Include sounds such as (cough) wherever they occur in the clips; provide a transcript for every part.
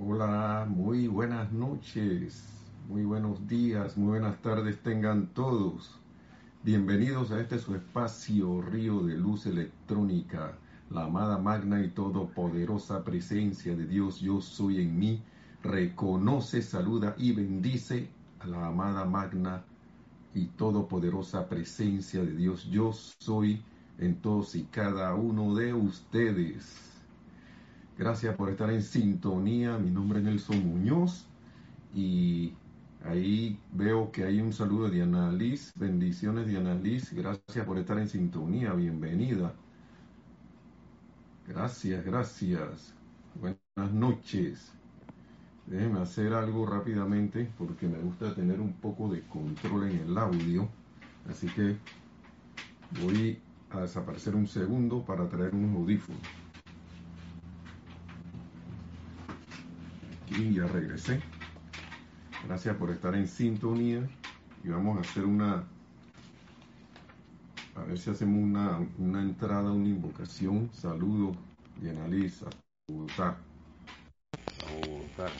Hola, muy buenas noches, muy buenos días, muy buenas tardes tengan todos. Bienvenidos a este su espacio Río de Luz Electrónica, la amada magna y todopoderosa presencia de Dios yo soy en mí. Reconoce, saluda y bendice a la amada magna y todopoderosa presencia de Dios yo soy en todos y cada uno de ustedes. Gracias por estar en sintonía. Mi nombre es Nelson Muñoz y ahí veo que hay un saludo de Diana Liz. Bendiciones Diana Liz. Gracias por estar en sintonía. Bienvenida. Gracias, gracias. Buenas noches. Déjenme hacer algo rápidamente porque me gusta tener un poco de control en el audio. Así que voy a desaparecer un segundo para traer un audífono. Y ya regresé. Gracias por estar en sintonía y vamos a hacer una, a ver si hacemos una, una entrada, una invocación. Saludo y analiza Bogotá, Bogotá,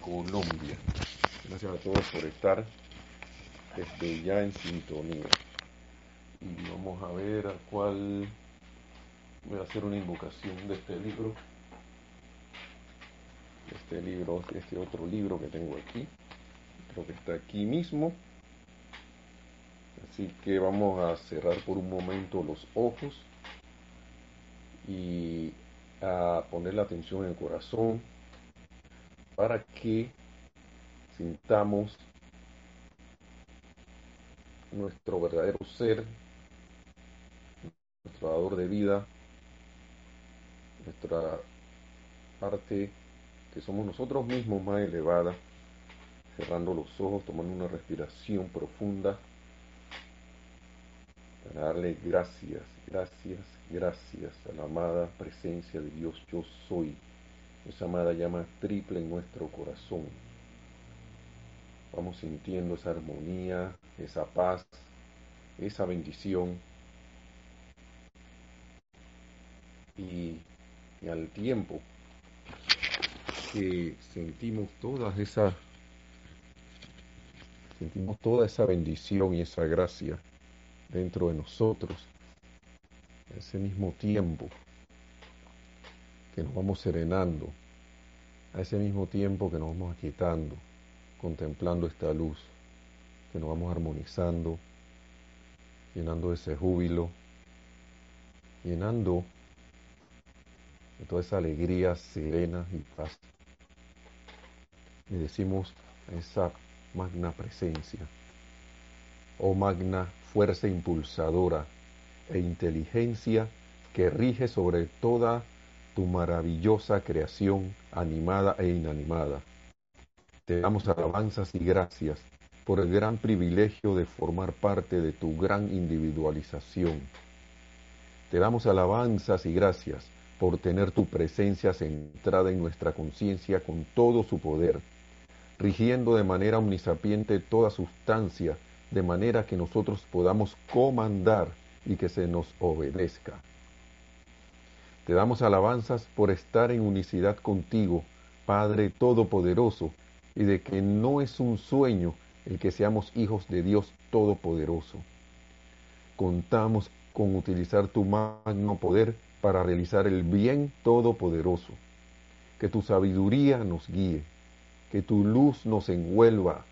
Colombia. Gracias a todos por estar desde ya en sintonía. Y vamos a ver a cuál voy a hacer una invocación de este libro este libro, este otro libro que tengo aquí. Creo que está aquí mismo. Así que vamos a cerrar por un momento los ojos y a poner la atención en el corazón para que sintamos nuestro verdadero ser, nuestro dador de vida, nuestra parte que somos nosotros mismos más elevada, cerrando los ojos, tomando una respiración profunda, para darle gracias, gracias, gracias a la amada presencia de Dios yo soy, esa amada llama triple en nuestro corazón. Vamos sintiendo esa armonía, esa paz, esa bendición. Y, y al tiempo que sentimos toda esa sentimos toda esa bendición y esa gracia dentro de nosotros, ese mismo tiempo que nos vamos serenando, a ese mismo tiempo que nos vamos aquietando, contemplando esta luz, que nos vamos armonizando, llenando ese júbilo, llenando de toda esa alegría serena y paz le decimos esa magna presencia, oh magna fuerza impulsadora e inteligencia que rige sobre toda tu maravillosa creación animada e inanimada. Te damos alabanzas y gracias por el gran privilegio de formar parte de tu gran individualización. Te damos alabanzas y gracias por tener tu presencia centrada en nuestra conciencia con todo su poder rigiendo de manera omnisapiente toda sustancia, de manera que nosotros podamos comandar y que se nos obedezca. Te damos alabanzas por estar en unicidad contigo, Padre Todopoderoso, y de que no es un sueño el que seamos hijos de Dios Todopoderoso. Contamos con utilizar tu magno poder para realizar el bien todopoderoso. Que tu sabiduría nos guíe que tu luz nos envuelva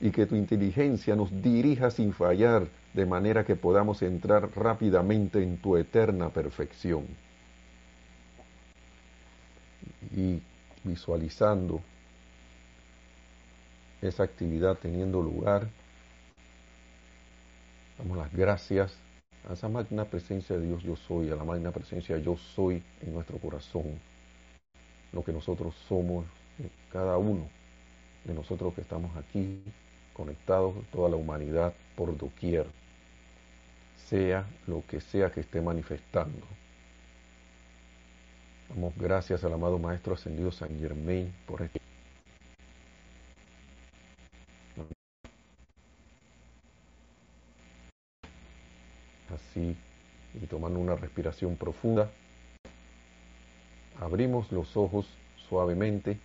y que tu inteligencia nos dirija sin fallar, de manera que podamos entrar rápidamente en tu eterna perfección. Y visualizando esa actividad teniendo lugar, damos las gracias a esa magna presencia de Dios yo soy, a la magna presencia yo soy en nuestro corazón, lo que nosotros somos cada uno de nosotros que estamos aquí conectados, toda la humanidad por doquier, sea lo que sea que esté manifestando. Damos gracias al amado Maestro Ascendido San Germain por esto. Así, y tomando una respiración profunda, abrimos los ojos suavemente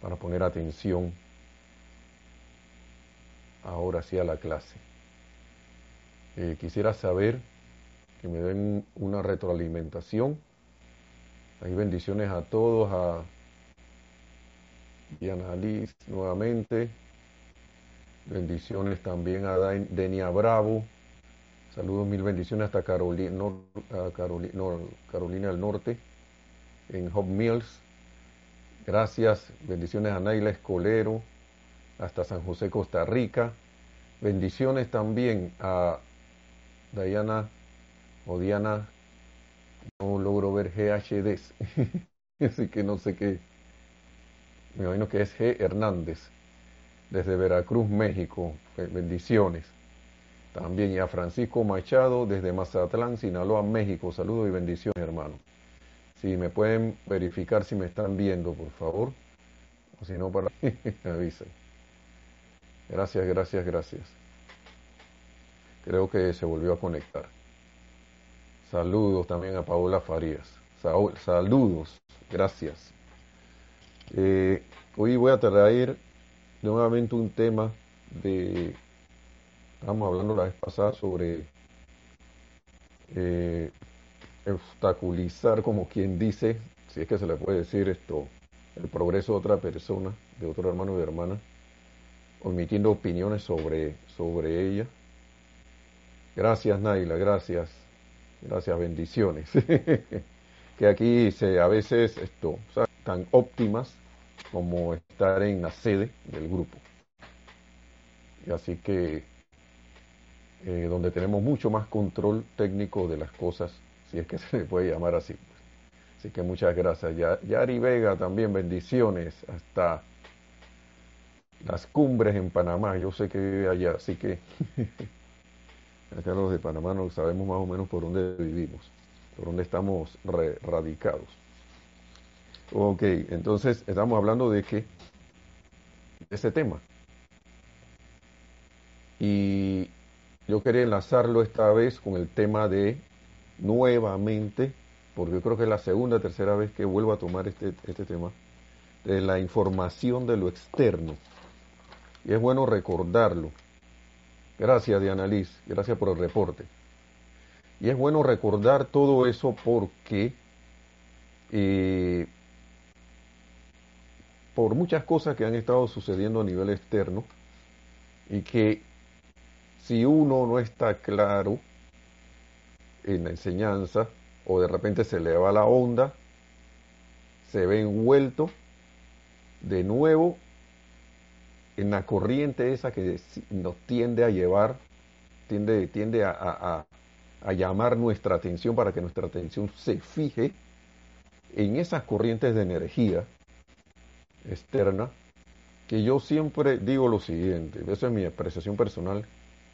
para poner atención ahora sí a la clase. Eh, quisiera saber que me den una retroalimentación. Hay bendiciones a todos, a Diana Liz nuevamente. Bendiciones también a Denia Bravo. Saludos, mil bendiciones hasta Carolina, Carolina, del Norte, en Hop Mills. Gracias, bendiciones a Naila Escolero, hasta San José, Costa Rica. Bendiciones también a Diana o Diana, no logro ver GHD, (laughs) así que no sé qué. Me imagino que es G. Hernández, desde Veracruz, México. Bendiciones. También y a Francisco Machado, desde Mazatlán, Sinaloa, México. Saludos y bendiciones, hermano. Si me pueden verificar si me están viendo, por favor. O si no, para (laughs) me avisen. Gracias, gracias, gracias. Creo que se volvió a conectar. Saludos también a Paola Farías. saludos, gracias. Eh, hoy voy a traer nuevamente un tema de, estamos hablando la vez pasada sobre eh, obstaculizar, como quien dice, si es que se le puede decir esto, el progreso de otra persona, de otro hermano y hermana, omitiendo opiniones sobre, sobre ella. Gracias Naila, gracias, gracias, bendiciones. (laughs) que aquí se, a veces esto, tan óptimas como estar en la sede del grupo. Y así que eh, donde tenemos mucho más control técnico de las cosas, si es que (laughs) se le puede llamar así. Así que muchas gracias. Yari Vega también bendiciones hasta las cumbres en Panamá. Yo sé que vive allá, así que (laughs) acá los de Panamá no sabemos más o menos por dónde vivimos, por dónde estamos radicados. Ok, entonces estamos hablando de que ese tema. Y yo quería enlazarlo esta vez con el tema de nuevamente, porque yo creo que es la segunda o tercera vez que vuelvo a tomar este, este tema, de la información de lo externo. Y es bueno recordarlo. Gracias, Diana Liz, gracias por el reporte. Y es bueno recordar todo eso porque eh, por muchas cosas que han estado sucediendo a nivel externo y que si uno no está claro en la enseñanza o de repente se le va la onda, se ve envuelto de nuevo en la corriente esa que nos tiende a llevar, tiende, tiende a, a llamar nuestra atención para que nuestra atención se fije en esas corrientes de energía externa, que yo siempre digo lo siguiente, eso es mi apreciación personal,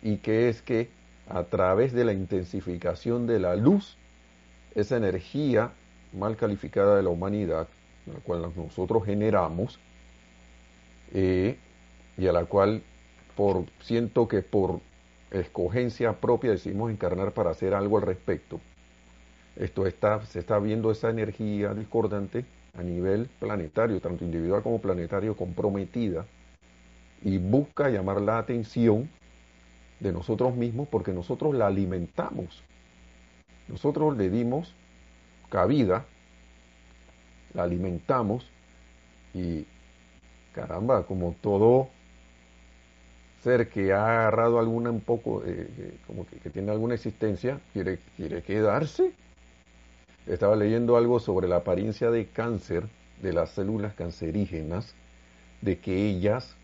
y que es que a través de la intensificación de la luz, esa energía mal calificada de la humanidad, la cual nosotros generamos, eh, y a la cual por siento que por escogencia propia decidimos encarnar para hacer algo al respecto. Esto está, se está viendo esa energía discordante a nivel planetario, tanto individual como planetario, comprometida y busca llamar la atención de nosotros mismos porque nosotros la alimentamos. Nosotros le dimos cabida, la alimentamos y caramba, como todo ser que ha agarrado alguna un poco, eh, como que, tiene alguna existencia, quiere, quiere quedarse estaba leyendo algo sobre la apariencia de cáncer de las células cancerígenas, de que ellas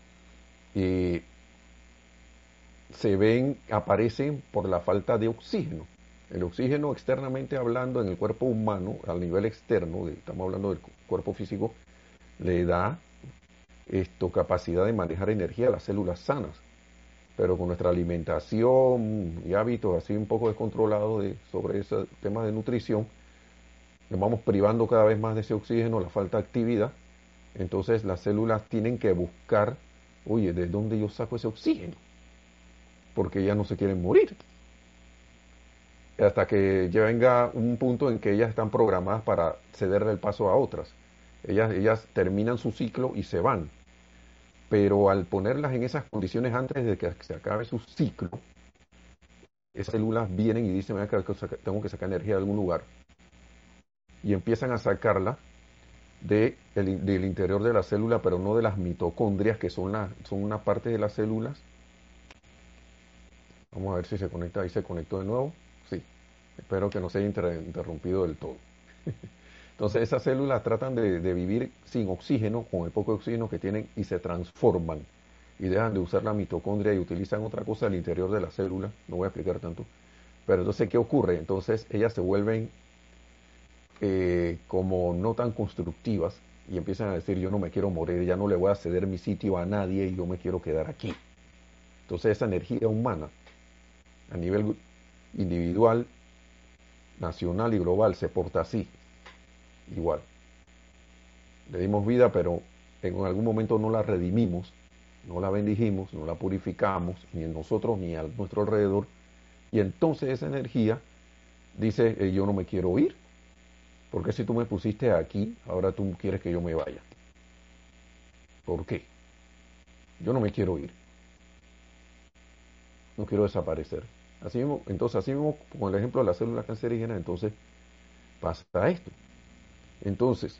eh, se ven, aparecen por la falta de oxígeno. El oxígeno externamente hablando en el cuerpo humano, al nivel externo, estamos hablando del cuerpo físico, le da esto capacidad de manejar energía a las células sanas. Pero con nuestra alimentación y hábitos así un poco descontrolados de, sobre ese tema de nutrición, nos vamos privando cada vez más de ese oxígeno, la falta de actividad, entonces las células tienen que buscar, oye, ¿de dónde yo saco ese oxígeno? Porque ellas no se quieren morir. Hasta que ya venga un punto en que ellas están programadas para cederle el paso a otras. Ellas, ellas terminan su ciclo y se van. Pero al ponerlas en esas condiciones antes de que se acabe su ciclo, esas células vienen y dicen, tengo que sacar energía de algún lugar. Y empiezan a sacarla de del interior de la célula, pero no de las mitocondrias, que son, son una parte de las células. Vamos a ver si se conecta, ahí se conectó de nuevo. Sí, espero que no se haya interrumpido del todo. (laughs) Entonces esas células tratan de, vivir sin oxígeno, con el poco oxígeno que tienen, y se transforman y dejan de usar la mitocondria y utilizan otra cosa al interior de la célula. No voy a explicar tanto. Pero entonces, ¿qué ocurre? Entonces ellas se vuelven eh, como no tan constructivas y empiezan a decir yo no me quiero morir, ya no le voy a ceder mi sitio a nadie y yo me quiero quedar aquí. Entonces esa energía humana a nivel individual, nacional y global se porta así, igual. Le dimos vida, pero en algún momento no la redimimos, no la bendijimos, no la purificamos, ni en nosotros ni a nuestro alrededor. Y entonces esa energía dice, eh, yo no me quiero ir, porque si tú me pusiste aquí, ahora tú quieres que yo me vaya? ¿Por qué? Yo no me quiero ir. No quiero desaparecer. Así mismo, entonces, así mismo, con el ejemplo de la célula cancerígena, entonces pasa esto. Entonces,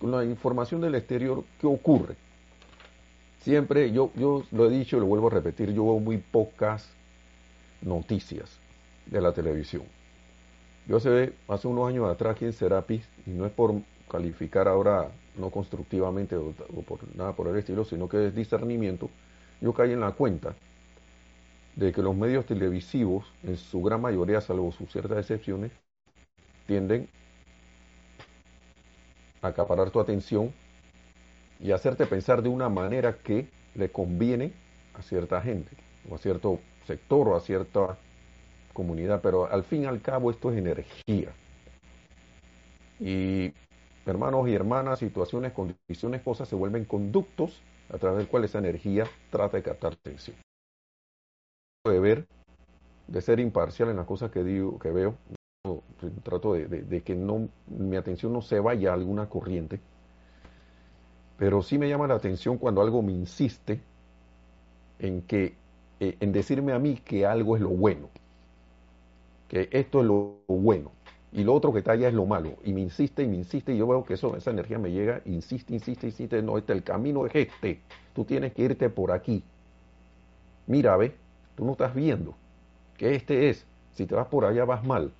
con la información del exterior, ¿qué ocurre? Siempre, yo, yo lo he dicho y lo vuelvo a repetir, yo veo muy pocas noticias de la televisión. Yo hace, hace unos años atrás aquí en Serapis, y no es por calificar ahora no constructivamente o, por nada por el estilo, sino que es discernimiento, yo caí en la cuenta de que los medios televisivos, en su gran mayoría, salvo sus ciertas excepciones, tienden a acaparar tu atención y hacerte pensar de una manera que le conviene a cierta gente, o a cierto sector, o a cierta comunidad, pero al fin y al cabo esto es energía. Y hermanos y hermanas, situaciones, condiciones, cosas se vuelven conductos a través del cual esa energía trata de captar atención. De ver, de ser imparcial en las cosas que digo, que veo, trato de, que no, mi atención no se vaya a alguna corriente, pero sí me llama la atención cuando algo me insiste en que, eh, en decirme a mí que algo es lo bueno que esto es lo bueno y lo otro que está es lo malo. Y me insiste y me insiste y yo veo que eso, esa energía me llega, insiste, insiste, insiste, no, este, el camino es este, tú tienes que irte por aquí. Mira, ve, tú no estás viendo que este es, si te vas por allá vas mal.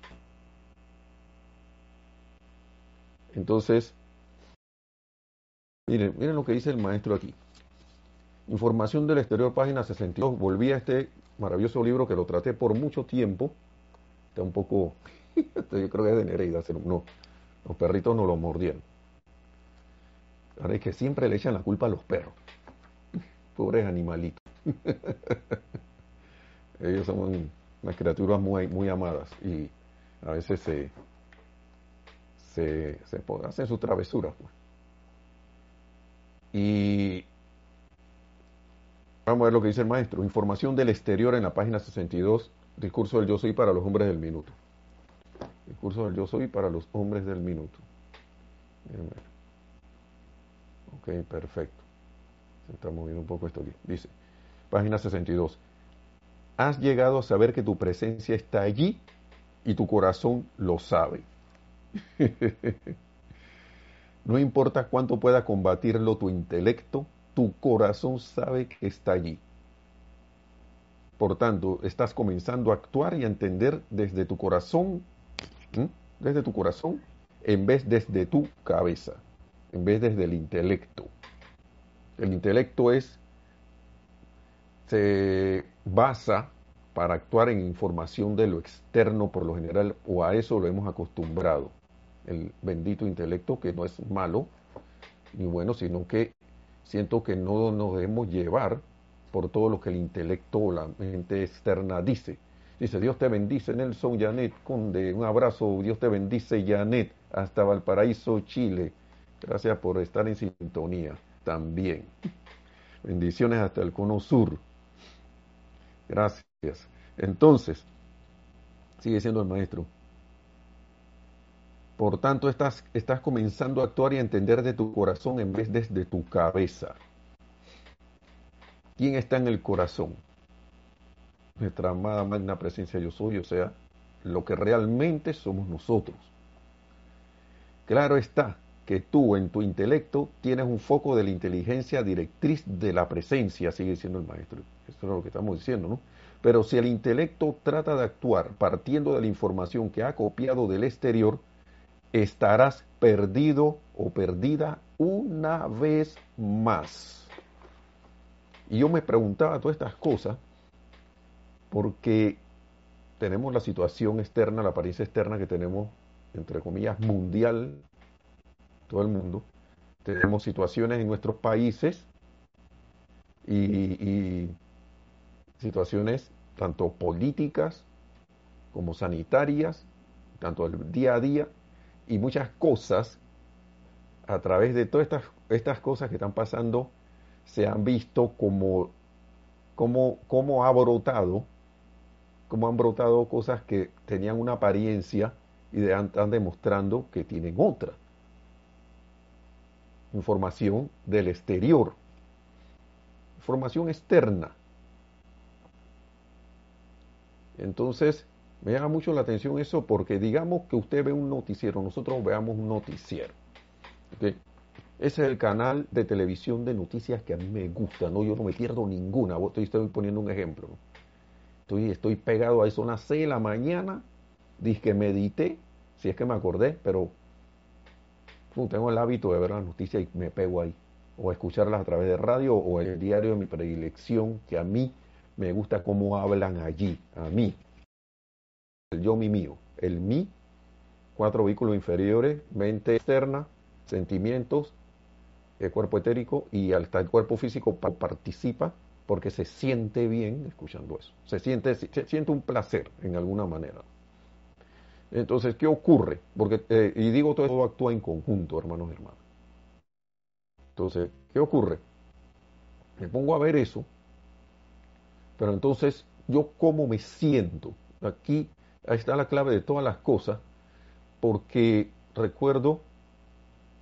Entonces, miren, miren lo que dice el maestro aquí. Información del exterior, página 62. Volví a este maravilloso libro que lo traté por mucho tiempo está un poco, (laughs) yo creo que es de Nereida, no, los perritos no lo mordieron. Ahora es que siempre le echan la culpa a los perros. Pobres animalitos. (laughs) Ellos son unas criaturas muy, muy amadas y a veces se, se, se hacen sus travesuras. Pues. Y vamos a ver lo que dice el maestro. Información del exterior en la página 62 Discurso del yo soy para los hombres del minuto. Discurso del yo soy para los hombres del minuto. Ok, perfecto. Se está moviendo un poco esto aquí. Dice, página 62. Has llegado a saber que tu presencia está allí y tu corazón lo sabe. (laughs) no importa cuánto pueda combatirlo tu intelecto, tu corazón sabe que está allí. Por tanto, estás comenzando a actuar y a entender desde tu corazón, desde tu corazón, en vez desde tu cabeza, en vez desde el intelecto. El intelecto es, se basa para actuar en información de lo externo por lo general, o a eso lo hemos acostumbrado. El bendito intelecto, que no es malo ni bueno, sino que siento que no nos debemos llevar por todo lo que el intelecto o la mente externa dice. Dice, Dios te bendice, Nelson Janet Conde. Un abrazo, Dios te bendice, Janet, hasta Valparaíso, Chile. Gracias por estar en sintonía también. Bendiciones hasta el cono sur. Gracias. Entonces, sigue siendo el maestro. Por tanto, estás, estás comenzando a actuar y a entender de tu corazón en vez de, de tu cabeza. ¿Quién está en el corazón? Nuestra amada magna presencia yo soy, o sea, lo que realmente somos nosotros. Claro está que tú en tu intelecto tienes un foco de la inteligencia directriz de la presencia, sigue diciendo el maestro. Esto es lo que estamos diciendo, ¿no? Pero si el intelecto trata de actuar partiendo de la información que ha copiado del exterior, estarás perdido o perdida una vez más. Y yo me preguntaba todas estas cosas porque tenemos la situación externa, la apariencia externa que tenemos, entre comillas, mundial, todo el mundo. Tenemos situaciones en nuestros países y, situaciones tanto políticas como sanitarias, tanto el día a día, y muchas cosas a través de todas estas, estas cosas que están pasando se han visto como, como, como ha brotado como han brotado cosas que tenían una apariencia y están demostrando que tienen otra. Información del exterior. Información externa. Entonces, me llama mucho la atención eso porque digamos que usted ve un noticiero, nosotros veamos un noticiero. Ese es el canal de televisión de noticias que a mí me gusta, ¿no? Yo no me pierdo ninguna. Estoy, estoy poniendo un ejemplo. Estoy, pegado a eso, una 6 de la mañana, dije que medité, si es que me acordé, pero tengo el hábito de ver las noticias y me pego ahí. O escucharlas a través de radio o el diario de mi predilección, que a mí me gusta cómo hablan allí, a mí. El yo, mi mío. El mí, cuatro vehículos inferiores, mente externa, sentimientos, el cuerpo etérico y hasta el cuerpo físico participa porque se siente bien escuchando eso. Se siente, se siente un placer en alguna manera. Entonces, ¿qué ocurre? Porque, eh, y digo todo, actúa en conjunto, hermanos y hermanas. Entonces, ¿qué ocurre? Me pongo a ver eso, pero entonces, ¿yo cómo me siento? Aquí está la clave de todas las cosas, porque recuerdo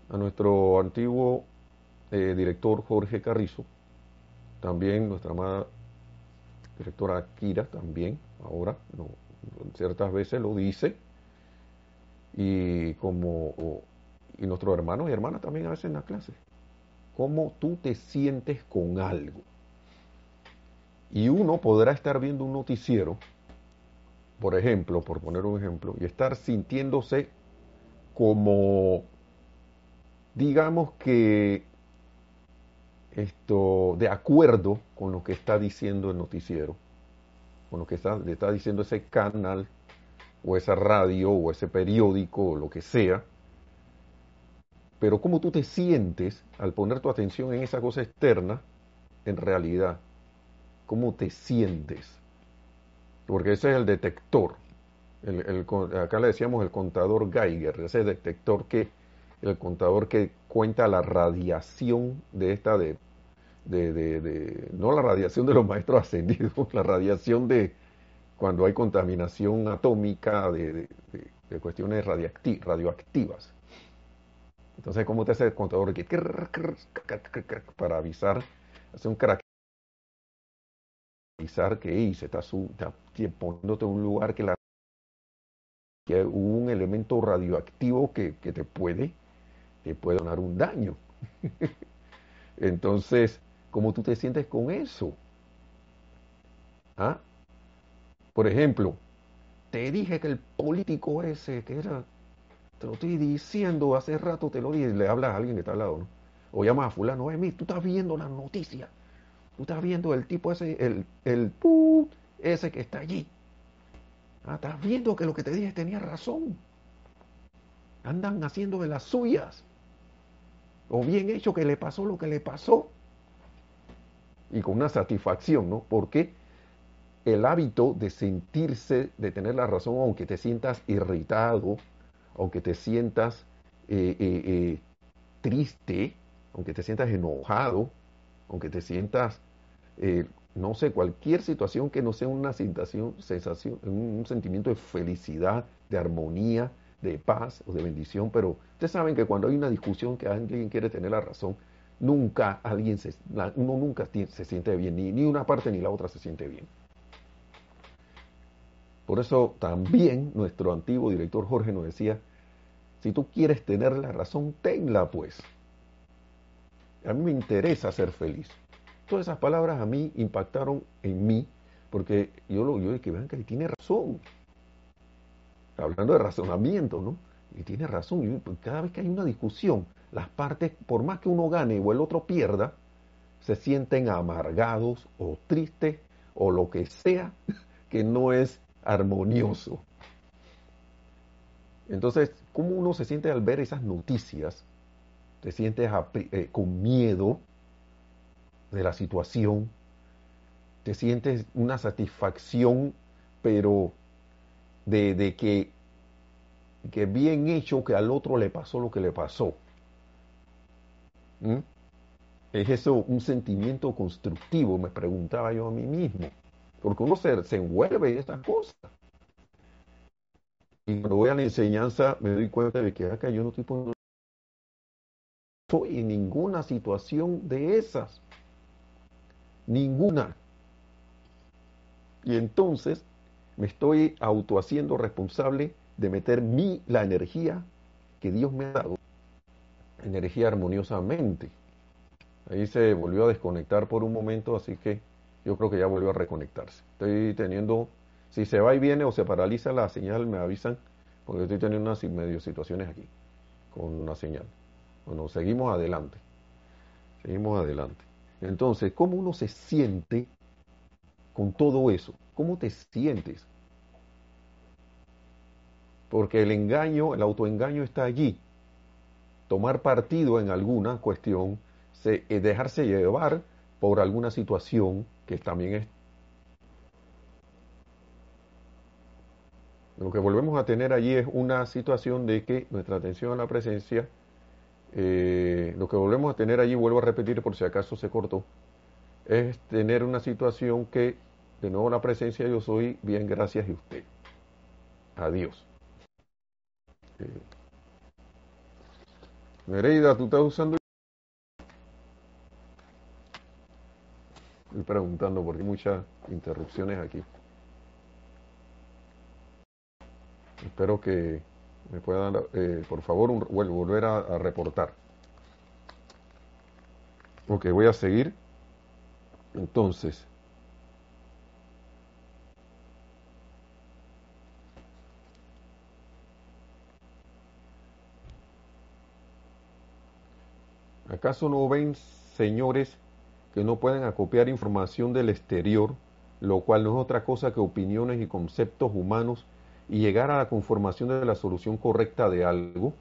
a nuestro antiguo eh, director Jorge Carrizo, también nuestra amada directora Kira, también, ahora, no, ciertas veces lo dice. Y como y nuestros hermanos y hermanas también a veces en la clase. Cómo tú te sientes con algo. Y uno podrá estar viendo un noticiero, por ejemplo, por poner un ejemplo, y estar sintiéndose como, digamos que esto de acuerdo con lo que está diciendo el noticiero, con lo que está, le está diciendo ese canal o esa radio o ese periódico o lo que sea, pero cómo tú te sientes al poner tu atención en esa cosa externa, en realidad, cómo te sientes, porque ese es el detector. El, acá le decíamos el contador Geiger, ese detector que el contador que cuenta la radiación de esta de, de, no la radiación de los maestros ascendidos, (laughs) la radiación de cuando hay contaminación atómica de, cuestiones radioactivas. Entonces, ¿cómo te hace el contador para avisar, hace un crack avisar que se está, está poniéndote en un lugar que la que hubo un elemento radioactivo que, que te puede te puede dar un daño. (laughs) Entonces, ¿cómo tú te sientes con eso? ¿Ah? Por ejemplo, te dije que el político ese, que era, te lo estoy diciendo, hace rato te lo dije, le hablas a alguien que está al lado, ¿no? O llamas a fulano, mí tú estás viendo las noticias, tú estás viendo el tipo ese, el, el ese que está allí. Ah, estás viendo que lo que te dije tenía razón. Andan haciendo de las suyas o bien hecho que le pasó lo que le pasó. Y con una satisfacción, ¿no? Porque el hábito de sentirse, de tener la razón, aunque te sientas irritado, aunque te sientas eh, eh, eh, triste, aunque te sientas enojado, aunque te sientas, no sé, cualquier situación que no sea una sensación, sensación, un sentimiento de felicidad, de armonía, de paz o de bendición, pero ustedes saben que cuando hay una discusión que alguien quiere tener la razón, nunca alguien se, uno nunca se siente bien, ni, ni una parte ni la otra se siente bien. Por eso también nuestro antiguo director Jorge nos decía, si tú quieres tener la razón, tenla pues. A mí me interesa ser feliz. Todas esas palabras a mí impactaron en mí, porque yo lo yo dije, vean que tiene razón. Hablando de razonamiento, ¿no? Y tiene razón. Pues, cada vez que hay una discusión, las partes, por más que uno gane o el otro pierda, se sienten amargados o tristes o lo que sea (laughs) que no es armonioso. Entonces, ¿cómo uno se siente al ver esas noticias? Te sientes eh, con miedo de la situación, te sientes una satisfacción, pero de, que, que bien hecho que al otro le pasó lo que le pasó. ¿Mm? ¿Es eso un sentimiento constructivo? Me preguntaba yo a mí mismo. Porque uno se, se envuelve en estas cosas. Y cuando voy a la enseñanza me doy cuenta de que acá yo no estoy poniendo estoy en ninguna situación de esas. Ninguna. Y entonces me estoy autohaciendo responsable de meter mi, la energía que Dios me ha dado, energía armoniosamente. Ahí se volvió a desconectar por un momento, así que yo creo que ya volvió a reconectarse. Estoy teniendo si se va y viene o se paraliza la señal, me avisan, porque estoy teniendo unas medio situaciones aquí con una señal. Bueno, seguimos adelante. Seguimos adelante. Entonces, ¿cómo uno se siente con todo eso? ¿Cómo te sientes? Porque el engaño, el autoengaño está allí. Tomar partido en alguna cuestión, se, eh, dejarse llevar por alguna situación que también es Lo que volvemos a tener allí es una situación de que nuestra atención a la presencia, eh, lo que volvemos a tener allí, vuelvo a repetir por si acaso se cortó, es tener una situación que, de nuevo la presencia yo soy, bien gracias y usted. Adiós. Eh, Nereida, ¿tú estás usando? Estoy preguntando porque hay muchas interrupciones aquí. Espero que me puedan, eh, por favor, volver a, reportar. Ok, voy a seguir. Entonces, ¿Acaso no ven, señores, que no pueden acopiar información del exterior, lo cual no es otra cosa que opiniones y conceptos humanos y llegar a la conformación de la solución correcta de algo,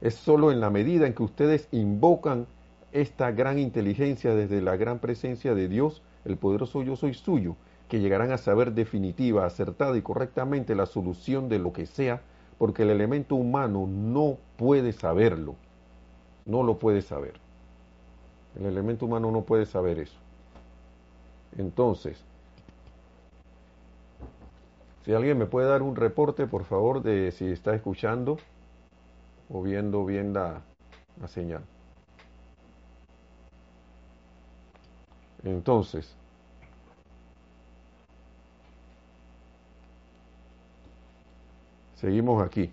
es solo en la medida en que ustedes invocan esta gran inteligencia desde la gran presencia de Dios, el poderoso yo soy suyo, que llegarán a saber definitiva, acertada y correctamente la solución de lo que sea, porque el elemento humano no puede saberlo, no lo puede saber. El elemento humano no puede saber eso. Entonces, si alguien me puede dar un reporte, por favor, de si está escuchando o viendo bien la, señal. Entonces, seguimos aquí.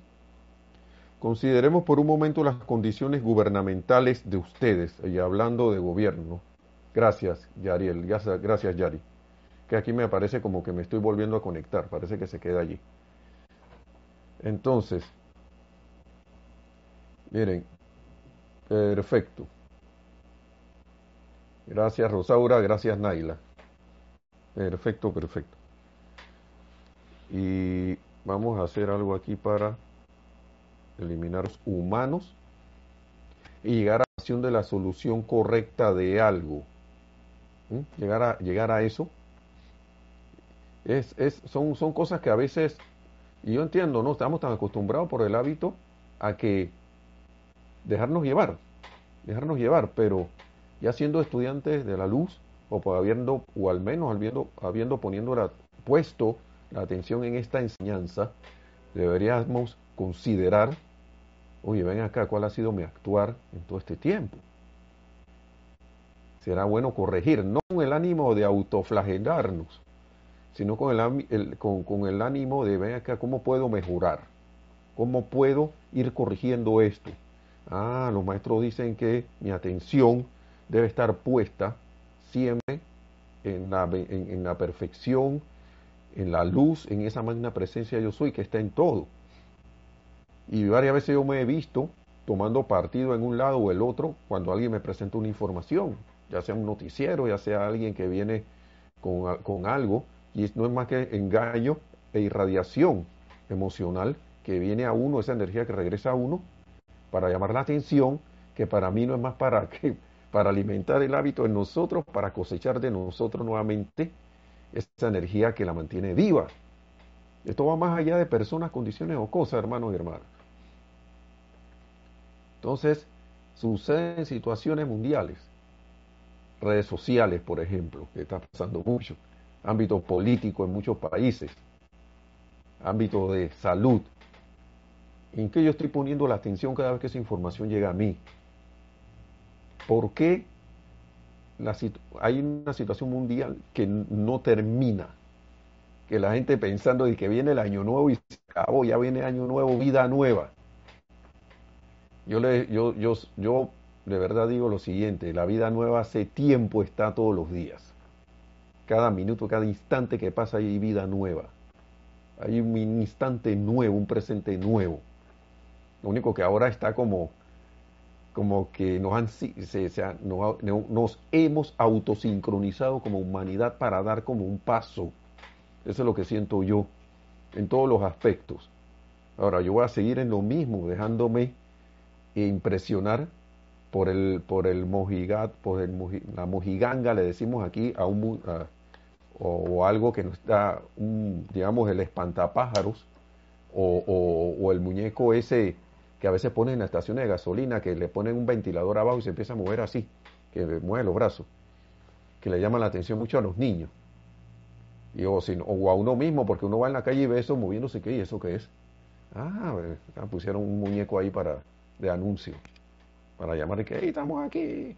Consideremos por un momento las condiciones gubernamentales de ustedes, y hablando de gobierno. Gracias, Yariel. Gracias, Yari que aquí me aparece como que me estoy volviendo a conectar, parece que se queda allí. Entonces, miren, perfecto. Gracias Rosaura, gracias Naila. Perfecto, perfecto. Y vamos a hacer algo aquí para eliminar humanos y llegar a la acción de la solución correcta de algo. ¿Mm? Llegar, a, llegar a eso es, es, son, son cosas que a veces, y yo entiendo, no estamos tan acostumbrados por el hábito a que dejarnos llevar, dejarnos llevar, pero ya siendo estudiantes de la luz, o habiendo, o al menos habiendo, habiendo poniendo la, puesto la atención en esta enseñanza, deberíamos considerar, oye, ven acá, ¿cuál ha sido mi actuar en todo este tiempo? Será bueno corregir, no con el ánimo de autoflagelarnos, sino con el, ánimo de, ven acá, ¿cómo puedo mejorar? ¿Cómo puedo ir corrigiendo esto? Ah, los maestros dicen que mi atención debe estar puesta siempre en la, en, la perfección, en la luz, en esa magna presencia yo soy que está en todo. Y varias veces yo me he visto tomando partido en un lado o el otro cuando alguien me presenta una información, ya sea un noticiero, ya sea alguien que viene con, con algo, y no es más que engaño e irradiación emocional que viene a uno, esa energía que regresa a uno, para llamar la atención, que para mí no es más para que para alimentar el hábito en nosotros, para cosechar de nosotros nuevamente esa energía que la mantiene viva. Esto va más allá de personas, condiciones o cosas, hermanos y hermanas. Entonces, suceden situaciones mundiales, redes sociales, por ejemplo, que está pasando mucho, ámbito político en muchos países, ámbito de salud. ¿En qué yo estoy poniendo la atención cada vez que esa información llega a mí? ¿Por qué hay una situación mundial que no termina? Que la gente pensando de que viene el año nuevo y se acabó, ya viene año nuevo, vida nueva. Yo, le, yo, yo, yo de verdad digo lo siguiente, la vida nueva hace tiempo está todos los días. Cada minuto, cada instante que pasa hay vida nueva. Hay un instante nuevo, un presente nuevo. Lo único que ahora está como como que nos, han, se, nos, hemos autosincronizado como humanidad para dar como un paso. Eso es lo que siento yo en todos los aspectos. Ahora, yo voy a seguir en lo mismo, dejándome impresionar por el, por el mojigat, por el, la mojiganga, le decimos aquí, a un, o, algo que nos da, un, digamos, el espantapájaros, o, o, o el muñeco ese que a veces ponen en las estaciones de gasolina, que le ponen un ventilador abajo y se empieza a mover así, que mueve los brazos, que le llama la atención mucho a los niños. Y, o, o a uno mismo, porque uno va en la calle y ve eso moviéndose, ¿qué? ¿Y eso qué es? Ah, pusieron un muñeco ahí para de anuncio, para llamar que estamos aquí.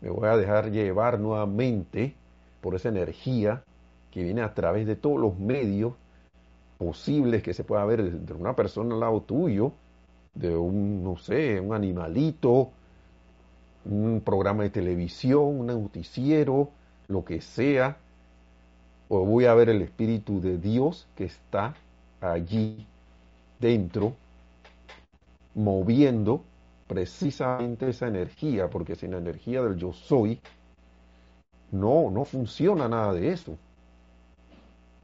Me voy a dejar llevar nuevamente por esa energía que viene a través de todos los medios posibles que se pueda ver de una persona al lado tuyo, de un, no sé, un animalito, un programa de televisión, un noticiero, lo que sea, o voy a ver el Espíritu de Dios que está allí dentro, moviendo precisamente esa energía, porque sin la energía del yo soy, no, no funciona nada de eso.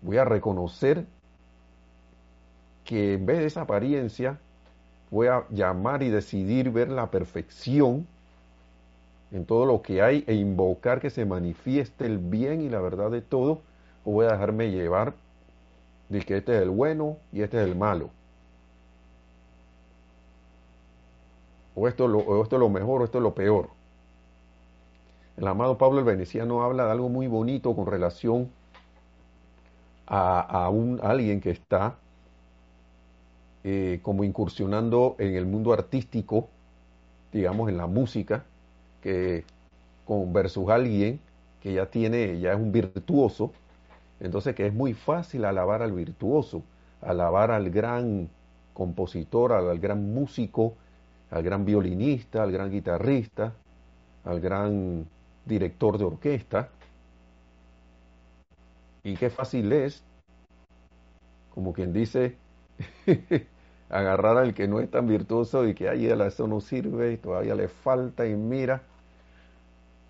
Voy a reconocer que en vez de esa apariencia voy a llamar y decidir ver la perfección en todo lo que hay e invocar que se manifieste el bien y la verdad de todo, o voy a dejarme llevar de que este es el bueno y este es el malo. O esto, es lo, esto es lo mejor o esto es lo peor. El amado Pablo el Veneciano habla de algo muy bonito con relación a, a un, alguien que está eh, como incursionando en el mundo artístico, digamos en la música, que con versus alguien que ya tiene, ya es un virtuoso, entonces que es muy fácil alabar al virtuoso, alabar al gran compositor, al, gran músico, al gran violinista, al gran guitarrista, al gran director de orquesta. Y qué fácil es, como quien dice, (laughs) agarrar al que no es tan virtuoso y que ahí eso no sirve y todavía le falta y mira,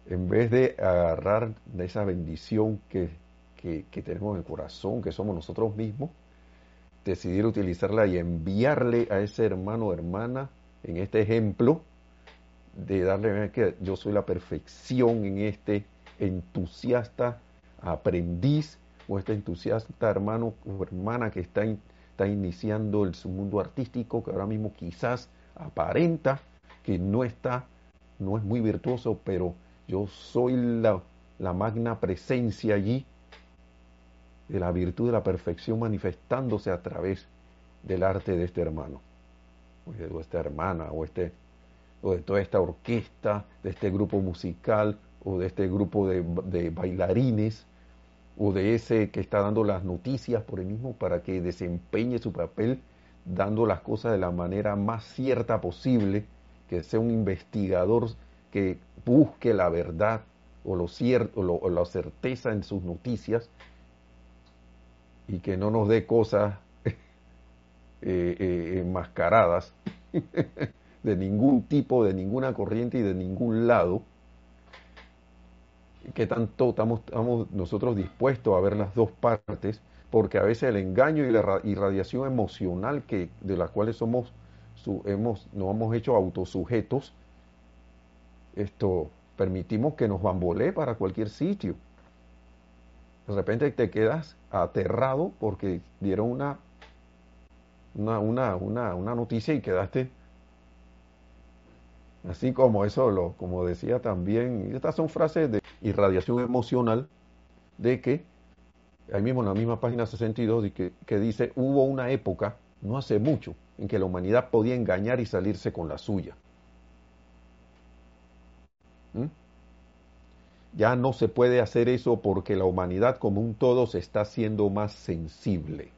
en vez de agarrar de esa bendición que, que, que tenemos en el corazón, que somos nosotros mismos, decidir utilizarla y enviarle a ese hermano o hermana, en este ejemplo, de darle que yo soy la perfección en este entusiasta aprendiz o este entusiasta hermano o hermana que está está iniciando el, su mundo artístico, que ahora mismo quizás aparenta que no está, no es muy virtuoso, pero yo soy la, la magna presencia allí de la virtud de la perfección manifestándose a través del arte de este hermano, o esta hermana, o, este, o de toda esta orquesta, de este grupo musical, o de este grupo de, bailarines, o de ese que está dando las noticias por el mismo para que desempeñe su papel dando las cosas de la manera más cierta posible, que sea un investigador que busque la verdad o, lo cierto, o, la certeza en sus noticias y que no nos dé cosas eh, eh, enmascaradas (laughs) de ningún tipo, de ninguna corriente y de ningún lado, que tanto estamos, nosotros dispuestos a ver las dos partes, porque a veces el engaño y la irradiación emocional que, de las cuales somos, hemos, nos hemos hecho autosujetos, esto permitimos que nos bambolee para cualquier sitio. De repente te quedas aterrado porque dieron una, una, una, una, una noticia y quedaste así como eso, lo, como decía también, estas son frases de irradiación emocional, de que, ahí mismo en la misma página 62, que, que dice, hubo una época, no hace mucho, en que la humanidad podía engañar y salirse con la suya. ¿Mm? Ya no se puede hacer eso porque la humanidad como un todo se está haciendo más sensible.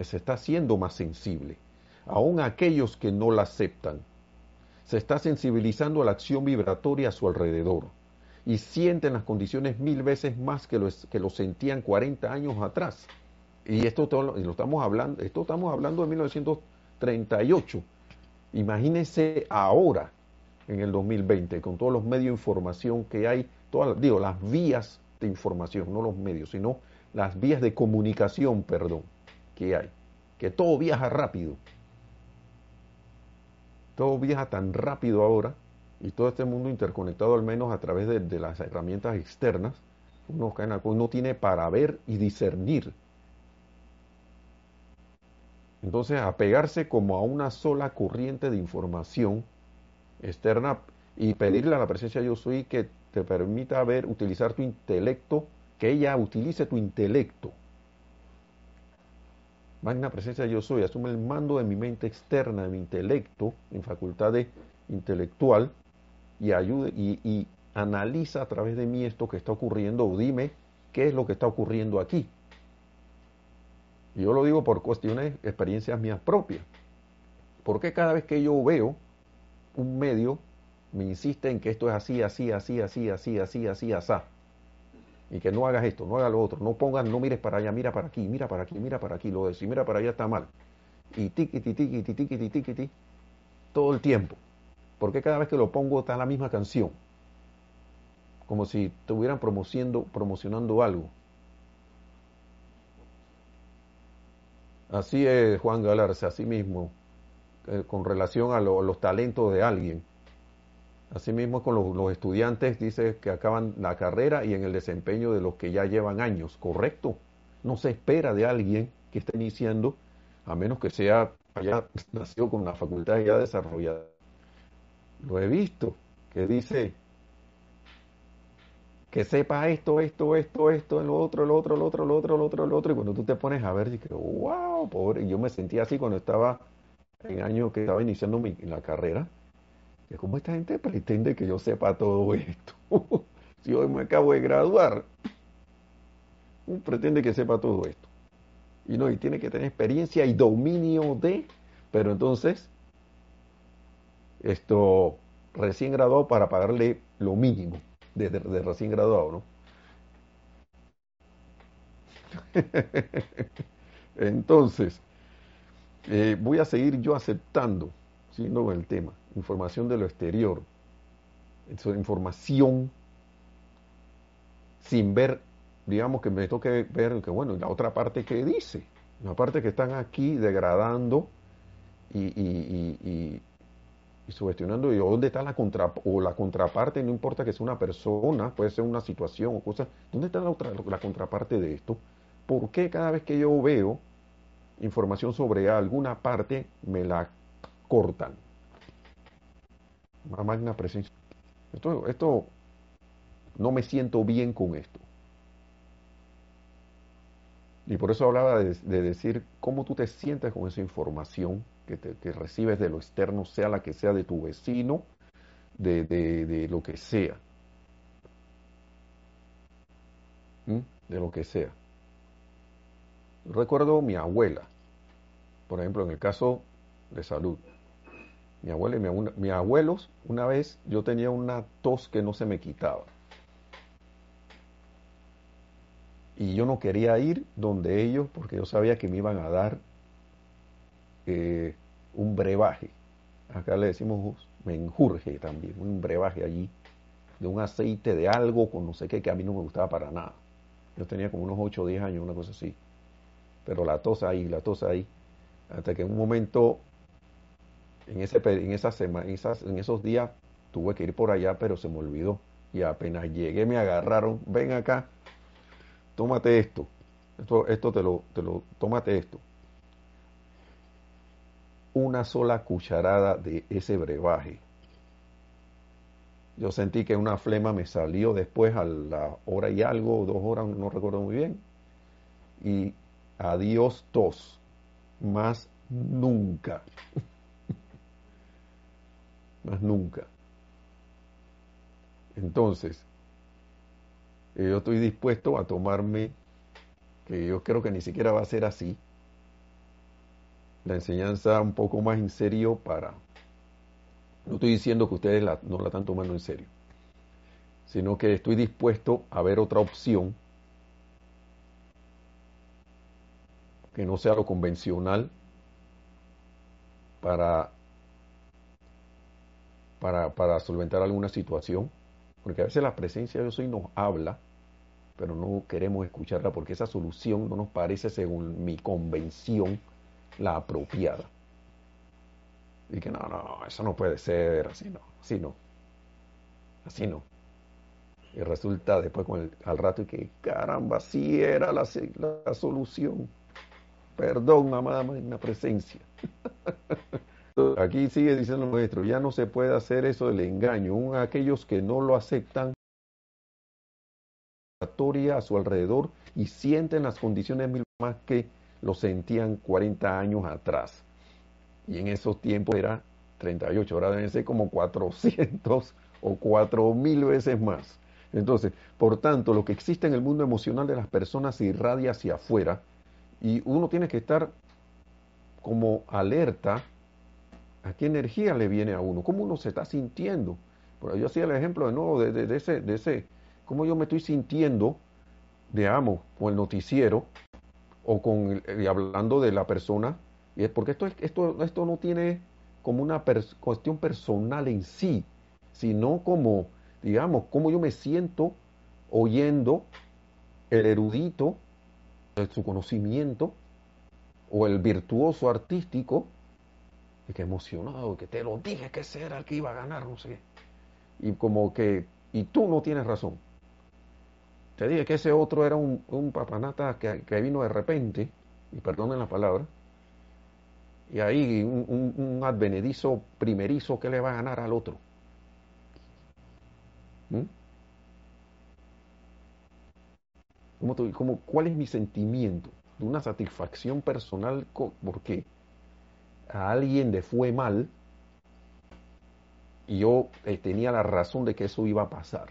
Se está haciendo más sensible. Aún aquellos que no la aceptan. Se está sensibilizando a la acción vibratoria a su alrededor y sienten las condiciones mil veces más que lo, que lo sentían 40 años atrás. Y esto lo, lo estamos hablando, esto estamos hablando de 1938. Imagínense ahora en el 2020, con todos los medios de información que hay, todas, digo, las vías de información, no los medios, sino las vías de comunicación, perdón, que hay, que todo viaja rápido. Todo viaja tan rápido ahora y todo este mundo interconectado al menos a través de, las herramientas externas, uno, uno tiene para ver y discernir. Entonces, apegarse como a una sola corriente de información externa y pedirle a la presencia yo soy que te permita ver, utilizar tu intelecto, que ella utilice tu intelecto. Magna presencia yo soy, asume el mando de mi mente externa, de mi intelecto, en facultad de intelectual, y ayude y, analiza a través de mí esto que está ocurriendo, o dime qué es lo que está ocurriendo aquí. Yo lo digo por cuestiones, experiencias mías propias. Porque cada vez que yo veo un medio me insiste en que esto es así, así, así, así, así, así, así, así. Y que no hagas esto, no hagas lo otro, no pongan, no mires para allá, mira para aquí, mira para aquí, mira para aquí, lo de si mira para allá está mal. Y tiqui, tiqui, tiqui, tiqui, tiqui, tiqui, todo el tiempo. Porque cada vez que lo pongo está la misma canción. Como si estuvieran promocionando, promocionando algo. Así es Juan Galarza, así mismo. Eh, con relación a, los talentos de alguien. Asimismo, con los, estudiantes, dice que acaban la carrera y en el desempeño de los que ya llevan años, correcto. No se espera de alguien que esté iniciando, a menos que sea, haya (laughs) nacido con una facultad ya desarrollada. Lo he visto, que dice que sepa esto, esto, esto, esto, el otro, el otro, el otro, el otro, el otro, el otro, y cuando tú te pones a ver, dices, wow, pobre, yo me sentía así cuando estaba en año que estaba iniciando mi, la carrera, que como esta gente pretende que yo sepa todo esto. (laughs) si hoy me acabo de graduar, (laughs) pretende que sepa todo esto. Y no, y tiene que tener experiencia y dominio de, pero entonces, esto recién graduado para pagarle lo mínimo de, recién graduado, ¿no? (laughs) Entonces, eh, voy a seguir yo aceptando, siguiendo el tema, información de lo exterior, información sin ver, digamos que me toque ver que, bueno, la otra parte que dice, la parte que están aquí degradando y, y, y, y sugestionando, y dónde está la, contra, o la contraparte, no importa que sea una persona, puede ser una situación o cosas, ¿dónde está la, otra, la contraparte de esto? ¿Por qué cada vez que yo veo información sobre alguna parte, me la cortan. Magna presencia. Esto, esto no me siento bien con esto. Y por eso hablaba de, decir cómo tú te sientes con esa información que, que, recibes de lo externo, sea la que sea de tu vecino, de, de lo que sea. ¿Mm? De lo que sea. Recuerdo mi abuela, por ejemplo, en el caso de salud. Mi abuela y mi, mis abuelos, una vez yo tenía una tos que no se me quitaba. Y yo no quería ir donde ellos porque yo sabía que me iban a dar eh, un brebaje. Acá le decimos menjurje también, un brebaje allí, de un aceite de algo con no sé qué que a mí no me gustaba para nada. Yo tenía como unos 8 o 10 años, una cosa así. Pero la tos ahí, la tos ahí. Hasta que en un momento, en, esa semana, en, esos días, tuve que ir por allá, pero se me olvidó. Y apenas llegué, me agarraron, ven acá, tómate esto. Esto, esto te lo, te lo, tómate esto. Una sola cucharada de ese brebaje. Yo sentí que una flema me salió después a la hora y algo, dos horas, no recuerdo muy bien. Y adiós tos más nunca. Más nunca. Entonces, eh, yo estoy dispuesto a tomarme, que yo creo que ni siquiera va a ser así, la enseñanza un poco más en serio para... No estoy diciendo que ustedes no la están tomando en serio, sino que estoy dispuesto a ver otra opción que no sea lo convencional para, para, para solventar alguna situación. Porque a veces la presencia de Dios hoy nos habla, pero no queremos escucharla porque esa solución no nos parece, según mi convención, la apropiada. Y que no, no, eso no puede ser, así no, así no, así no. Y resulta después con el, al rato y que caramba, sí era la, la solución. Perdón, amada magna presencia. (laughs) Aquí sigue diciendo el maestro, ya no se puede hacer eso del engaño. aquellos que no lo aceptan a su alrededor y sienten las condiciones mil más que lo sentían 40 años atrás. Y en esos tiempos era 38, ahora deben ser como 400 (laughs) o 4000 veces más. Entonces, por tanto, lo que existe en el mundo emocional de las personas se irradia hacia afuera y uno tiene que estar como alerta a qué energía le viene a uno, cómo uno se está sintiendo. yo hacía el ejemplo de nuevo de, ese, de ese, cómo yo me estoy sintiendo, digamos, con el noticiero o con y hablando de la persona, y es porque esto, esto, esto no tiene como una cuestión personal en sí, sino como, digamos, cómo yo me siento oyendo el erudito su conocimiento o el virtuoso artístico, que emocionado, que te lo dije que ese era el que iba a ganar, no sé Y como que, y tú no tienes razón. Te dije que ese otro era un, un papanata que, vino de repente, y perdonen la palabra, y ahí un, un, advenedizo primerizo que le va a ganar al otro. ¿Mm? ¿Cuál es mi sentimiento? De una satisfacción personal porque a alguien le fue mal y yo eh, tenía la razón de que eso iba a pasar.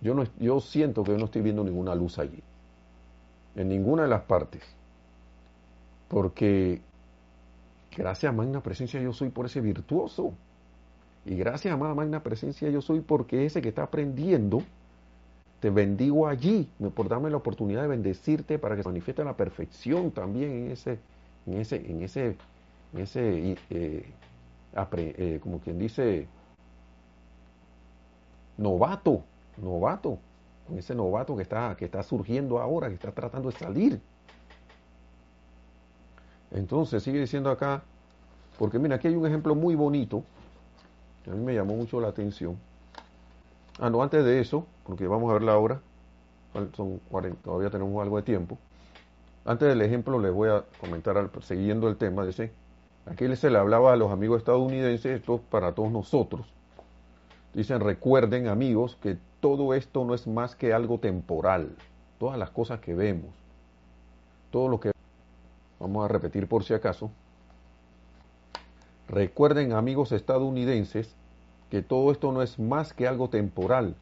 Yo, no, yo siento que yo no estoy viendo ninguna luz allí, en ninguna de las partes, porque gracias a Magna Presencia yo soy por ese virtuoso, y gracias a Magna Presencia yo soy porque ese que está aprendiendo, te bendigo allí por darme la oportunidad de bendecirte para que se manifieste la perfección también en ese, en ese, en ese, en ese eh, eh, como quien dice, novato, novato, con ese novato que está, que está surgiendo ahora, que está tratando de salir. Entonces sigue diciendo acá, porque mira, aquí hay un ejemplo muy bonito, que a mí me llamó mucho la atención. Ah, no, antes de eso, porque vamos a verla ahora, son 40, todavía tenemos algo de tiempo. Antes del ejemplo les voy a comentar, siguiendo el tema, dice, aquí se le hablaba a los amigos estadounidenses, esto es para todos nosotros. Dicen, recuerden amigos que todo esto no es más que algo temporal. todas las cosas que vemos, todo lo que vamos a repetir por si acaso. Recuerden, amigos estadounidenses, que todo esto no es más que algo temporal,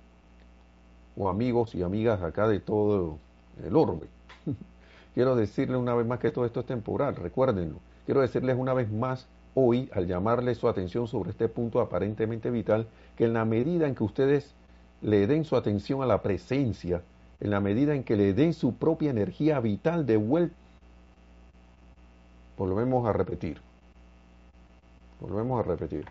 o amigos y amigas acá de todo el orbe. Quiero decirles una vez más que todo esto es temporal, recuérdenlo. Quiero decirles una vez más hoy, al llamarles su atención sobre este punto aparentemente vital, que en la medida en que ustedes le den su atención a la presencia, en la medida en que le den su propia energía vital de vuelta, volvemos a repetir, volvemos a repetir.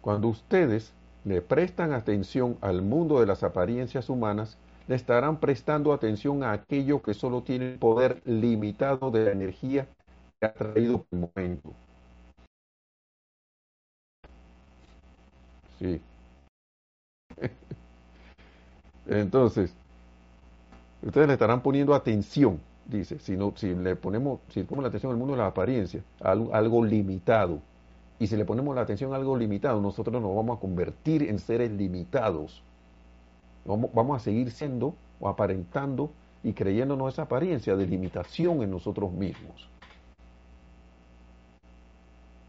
Cuando ustedes le prestan atención al mundo de las apariencias humanas, le estarán prestando atención a aquello que solo tiene el poder limitado de la energía que ha traído el momento. Sí. (laughs) Entonces, ustedes le estarán poniendo atención, dice, si, no, si le ponemos, si ponemos la atención al mundo de la apariencia, algo, algo limitado, y si le ponemos la atención a algo limitado, nosotros nos vamos a convertir en seres limitados. Vamos, a seguir siendo o aparentando y creyéndonos esa apariencia de limitación en nosotros mismos.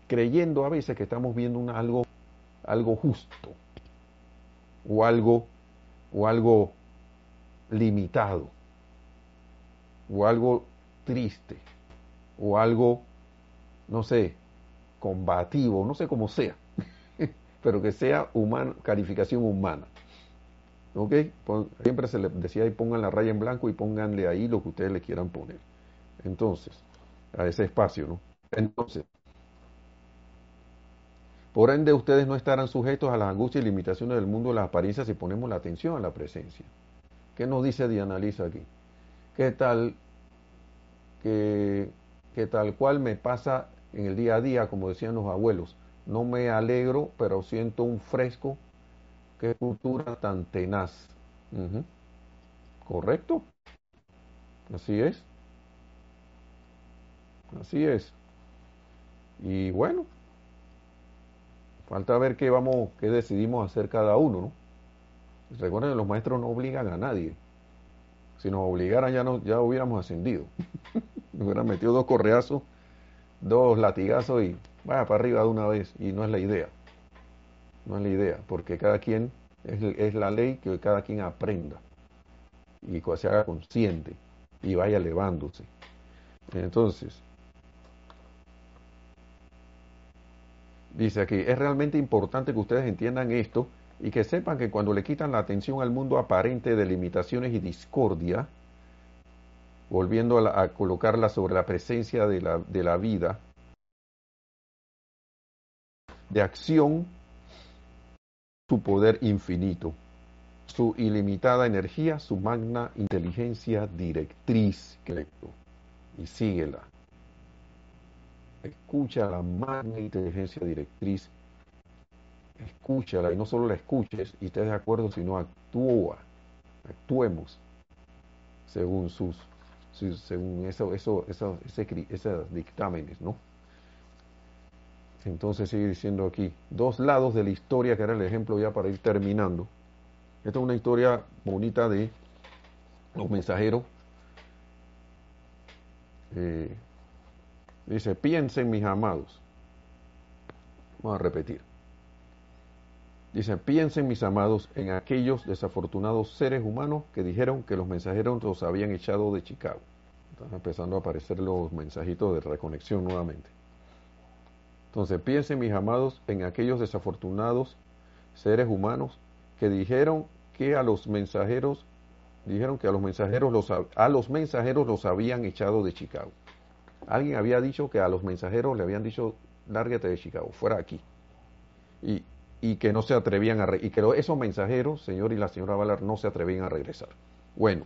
Creyendo a veces que estamos viendo algo, algo justo o algo, o algo limitado o algo triste o algo, no sé, combativo, no sé cómo sea, (laughs) pero que sea humano, calificación humana. ¿Ok? Siempre se les decía ahí pongan la raya en blanco y pónganle ahí lo que ustedes le quieran poner. Entonces, a ese espacio, ¿no? Entonces, por ende ustedes no estarán sujetos a las angustias y limitaciones del mundo de las apariencias si ponemos la atención a la presencia. ¿Qué nos dice Diana Lisa aquí? ¿Qué tal que, que tal cual me pasa en el día a día, como decían los abuelos. No me alegro, pero siento un fresco. Qué cultura tan tenaz. ¿Correcto? Así es. Así es. Y bueno, falta ver qué vamos, qué decidimos hacer cada uno, ¿no? Recuerden, los maestros no obligan a nadie. Si nos obligaran ya no, ya hubiéramos ascendido. (laughs) nos hubieran metido dos correazos dos latigazos y vaya para arriba de una vez. Y no es la idea. No es la idea, porque cada quien, es, la ley que cada quien aprenda y se haga consciente y vaya elevándose. Entonces, dice aquí, es realmente importante que ustedes entiendan esto y que sepan que cuando le quitan la atención al mundo aparente de limitaciones y discordia, volviendo a, colocarla sobre la presencia de la, de la vida, de acción, su poder infinito, su ilimitada energía, su magna inteligencia directriz, y síguela. Escucha la magna inteligencia directriz, escúchala y no solo la escuches y estés de acuerdo, sino actúa, actuemos según sus según eso, eso, eso, esos dictámenes, ¿no? Entonces sigue diciendo aquí, dos lados de la historia, que era el ejemplo ya para ir terminando. Esta es una historia bonita de los mensajeros. Eh, dice, piensen mis amados. Vamos a repetir. Dice, piensen mis amados en aquellos desafortunados seres humanos que dijeron que los mensajeros los habían echado de Chicago. Están empezando a aparecer los mensajitos de reconexión nuevamente. Entonces, piensen mis amados en aquellos desafortunados seres humanos que dijeron que a los mensajeros dijeron que a los mensajeros los a los mensajeros los habían echado de Chicago. Alguien había dicho que a los mensajeros le habían dicho lárgate de Chicago, fuera aquí. Y y que no se atrevían a y que esos mensajeros, señor y la señora Valar, no se atrevían a regresar. Bueno,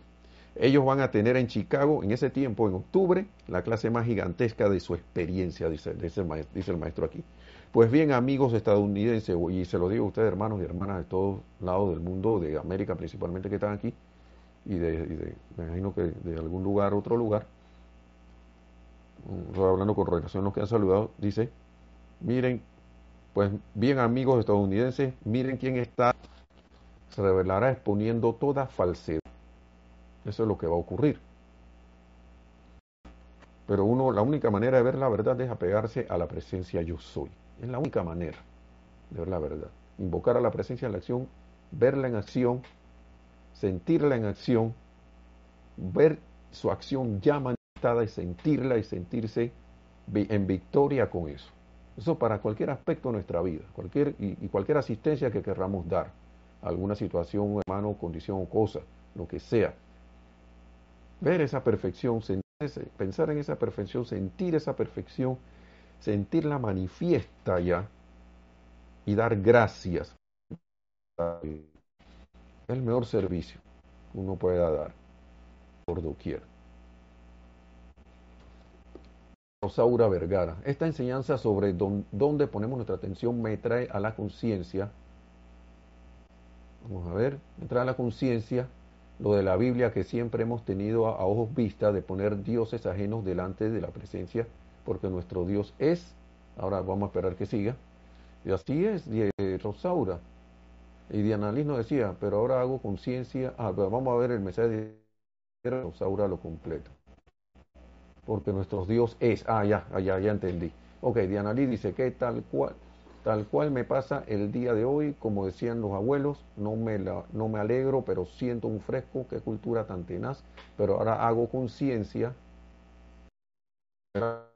ellos van a tener en Chicago, en ese tiempo, en octubre, la clase más gigantesca de su experiencia, dice, el, maestro, aquí. Pues bien, amigos estadounidenses, y se lo digo a ustedes, hermanos y hermanas de todos lados del mundo, de América principalmente que están aquí, y de, me imagino que de algún lugar, otro lugar, estoy hablando con relación a los que han saludado, dice, miren, pues bien amigos estadounidenses, miren quién está, se revelará exponiendo toda falsedad. Eso es lo que va a ocurrir. Pero uno, la única manera de ver la verdad es apegarse a la presencia yo soy. Es la única manera de ver la verdad. Invocar a la presencia en la acción, verla en acción, sentirla en acción, ver su acción ya manifestada y sentirla y sentirse en victoria con eso. Eso para cualquier aspecto de nuestra vida, cualquier, y, cualquier asistencia que querramos dar a alguna situación, hermano, condición o cosa, lo que sea. Ver esa perfección, pensar en esa perfección, sentir esa perfección, sentirla manifiesta ya y dar gracias. Es el mejor servicio que uno pueda dar por doquier. Rosaura Vergara. Esta enseñanza sobre dónde ponemos nuestra atención me trae a la conciencia. Vamos a ver, me trae a la conciencia lo de la Biblia que siempre hemos tenido a, ojos vistas de poner dioses ajenos delante de la presencia, porque nuestro Dios es. Ahora vamos a esperar que siga. Y así es, Rosaura. Y Diana Liz nos decía, pero ahora hago conciencia. Ah, vamos a ver el mensaje de Rosaura lo completo porque nuestro Dios es. Ah, ya, ya, ya entendí. Ok, Diana Lee dice que tal cual, tal cual me pasa el día de hoy, como decían los abuelos, no me, la, no me alegro, pero siento un fresco, qué cultura tan tenaz, pero ahora hago conciencia.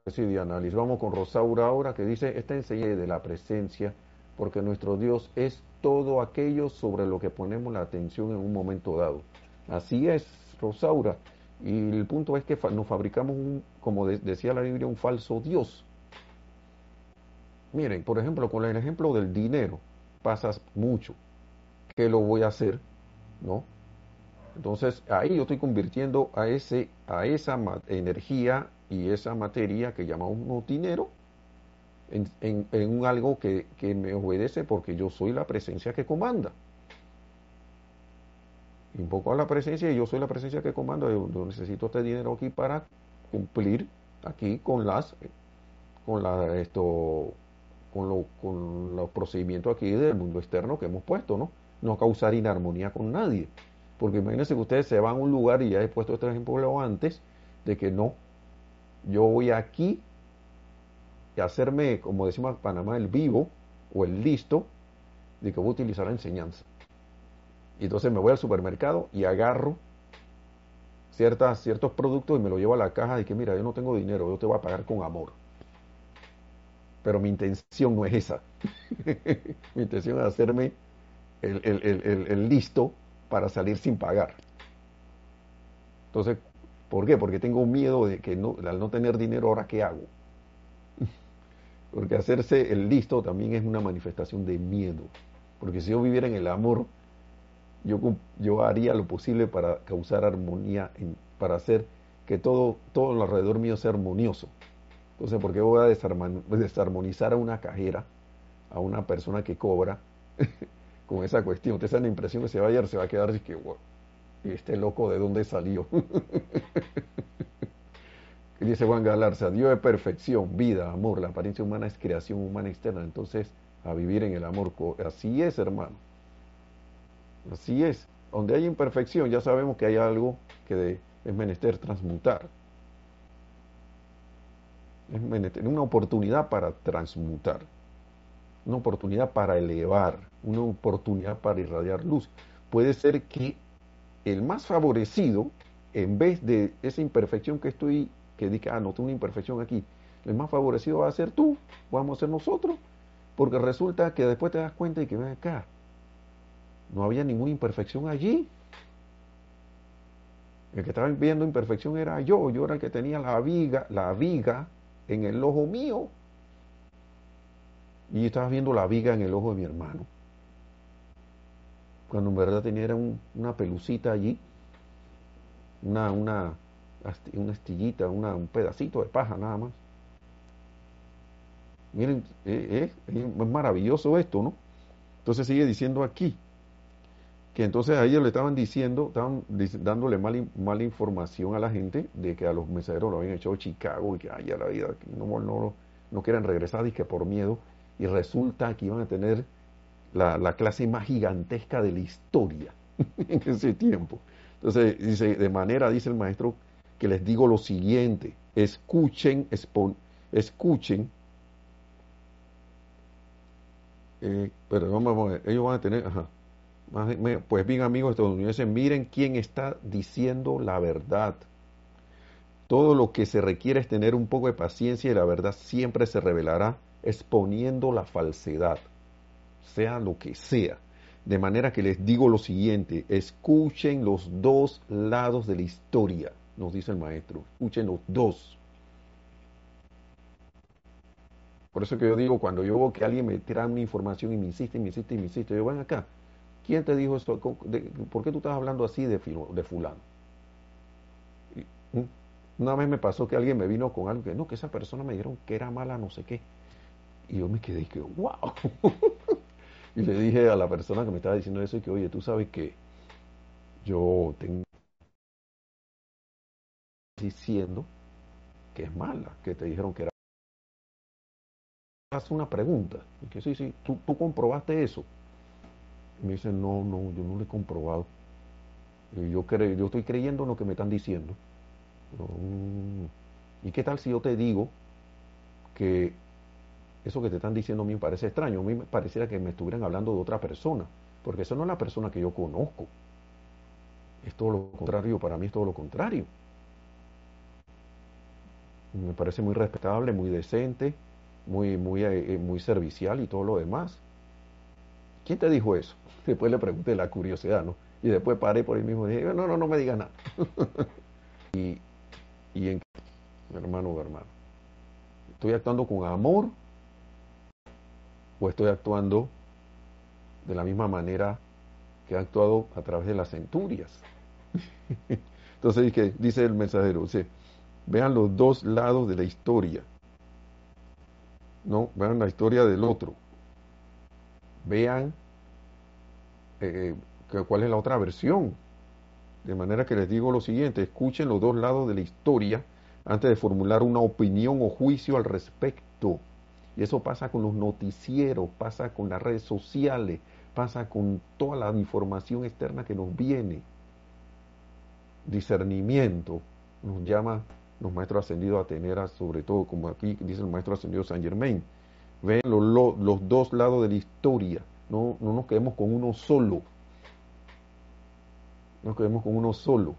Sí, Diana Liz. Vamos con Rosaura ahora, que dice, esta enseñanza de la presencia, porque nuestro Dios es todo aquello sobre lo que ponemos la atención en un momento dado. Así es, Rosaura. Y el punto es que nos fabricamos, un, como decía la Biblia, un falso Dios. Miren, por ejemplo, con el ejemplo del dinero, pasas mucho. ¿Qué lo voy a hacer? ¿No? Entonces ahí yo estoy convirtiendo a, ese, a esa energía y esa materia que llamamos dinero en, en, un algo que, que me obedece porque yo soy la presencia que comanda invoco a la presencia y yo soy la presencia que comando. Yo, necesito este dinero aquí para cumplir aquí con las con la esto con, con los procedimientos aquí del mundo externo que hemos puesto, ¿no? No causar inarmonía con nadie. Porque imagínense que ustedes se van a un lugar y ya he puesto este ejemplo antes, de que no, yo voy aquí y hacerme, como decimos en Panamá, el vivo o el listo, de que voy a utilizar la enseñanza. Y entonces me voy al supermercado y agarro ciertas, ciertos productos y me lo llevo a la caja y que mira, yo no tengo dinero, yo te voy a pagar con amor. Pero mi intención no es esa. (laughs) mi intención es hacerme el, listo para salir sin pagar. Entonces, ¿por qué? Porque tengo miedo de que no, al no tener dinero, ahora qué hago. (laughs) Porque hacerse el listo también es una manifestación de miedo. Porque si yo viviera en el amor, yo, yo haría lo posible para causar armonía, para hacer que todo, todo alrededor mío sea armonioso. Entonces, ¿por qué voy a desarmonizar a una cajera, a una persona que cobra (laughs) con esa cuestión? Usted tiene la impresión que se va a se va a quedar así que, wow, este loco de dónde salió. (laughs) Dice Juan Galarza, Dios es perfección, vida, amor, la apariencia humana es creación humana externa, entonces a vivir en el amor. Así es, hermano. Así es. Donde hay imperfección ya sabemos que hay algo que es menester transmutar. Es una oportunidad para transmutar. Una oportunidad para elevar. Una oportunidad para irradiar luz. Puede ser que el más favorecido, en vez de esa imperfección que estoy, que diga, ah, no tengo una imperfección aquí, el más favorecido va a ser tú, vamos a ser nosotros, porque resulta que después te das cuenta y que ven acá, no había ninguna imperfección allí. El que estaba viendo imperfección era yo, yo era el que tenía la viga, la viga en el ojo mío. Y estaba viendo la viga en el ojo de mi hermano. Cuando en verdad tenía una pelucita allí, una, una, una estillita, un pedacito de paja nada más. Miren, eh, eh, es maravilloso esto, ¿no? Entonces sigue diciendo aquí, que entonces a ellos le estaban diciendo, estaban dándole mala, información a la gente de que a los mensajeros lo habían echado Chicago y que ay, la vida no, no, no quieren regresar y que por miedo. Y resulta que iban a tener la, clase más gigantesca de la historia (laughs) en ese tiempo. Entonces, dice, de manera, dice el maestro, que les digo lo siguiente, escuchen, escuchen, eh, pero vamos a ver, ellos van a tener, ajá, pues bien amigos estadounidenses, miren quién está diciendo la verdad. Todo lo que se requiere es tener un poco de paciencia y la verdad siempre se revelará exponiendo la falsedad, sea lo que sea. De manera que les digo lo siguiente, escuchen los dos lados de la historia, nos dice el maestro, escuchen los dos. Por eso que yo digo, cuando yo veo que alguien me tira una información y me insiste, y me insiste, y me insiste, yo ven acá, ¿quién te dijo esto? ¿Por qué tú estás hablando así de, fulano? Una vez me pasó que alguien me vino con algo que no, que esa persona me dijeron que era mala, no sé qué. Y yo me quedé que, wow. (laughs) Y le dije a la persona que me estaba diciendo eso que, oye, tú sabes que yo tengo diciendo que es mala, que te dijeron que era Haz una pregunta. Que sí, sí, ¿tú, tú comprobaste eso. Me dice, no, no, yo no lo he comprobado. Yo, creo, yo estoy creyendo en lo que me están diciendo. Mm, ¿Y qué tal si yo te digo que eso que te están diciendo a mí me parece extraño. A mí me pareciera que me estuvieran hablando de otra persona, porque esa no es la persona que yo conozco. Es todo lo contrario, para mí es todo lo contrario. Me parece muy respetable, muy decente, muy, muy, eh, muy servicial y todo lo demás. ¿Quién te dijo eso? Después le pregunté la curiosidad, ¿no? Y después paré por ahí mismo y dije, no, no, no me diga nada. (laughs) y, y en hermano, hermano, estoy actuando con amor o estoy actuando de la misma manera que he actuado a través de las centurias. (laughs) Entonces dice el mensajero, vean los dos lados de la historia. No, vean la historia del otro. Vean eh, cuál es la otra versión. De manera que les digo lo siguiente, escuchen los dos lados de la historia antes de formular una opinión o juicio al respecto. Y eso pasa con los noticieros, pasa con las redes sociales, pasa con toda la información externa que nos viene. Discernimiento nos llama los maestros ascendidos a tener, sobre todo, como aquí dice el maestro ascendido San Germain, ven los, los dos lados de la historia, no, no nos quedemos con uno solo, no nos quedemos con uno solo.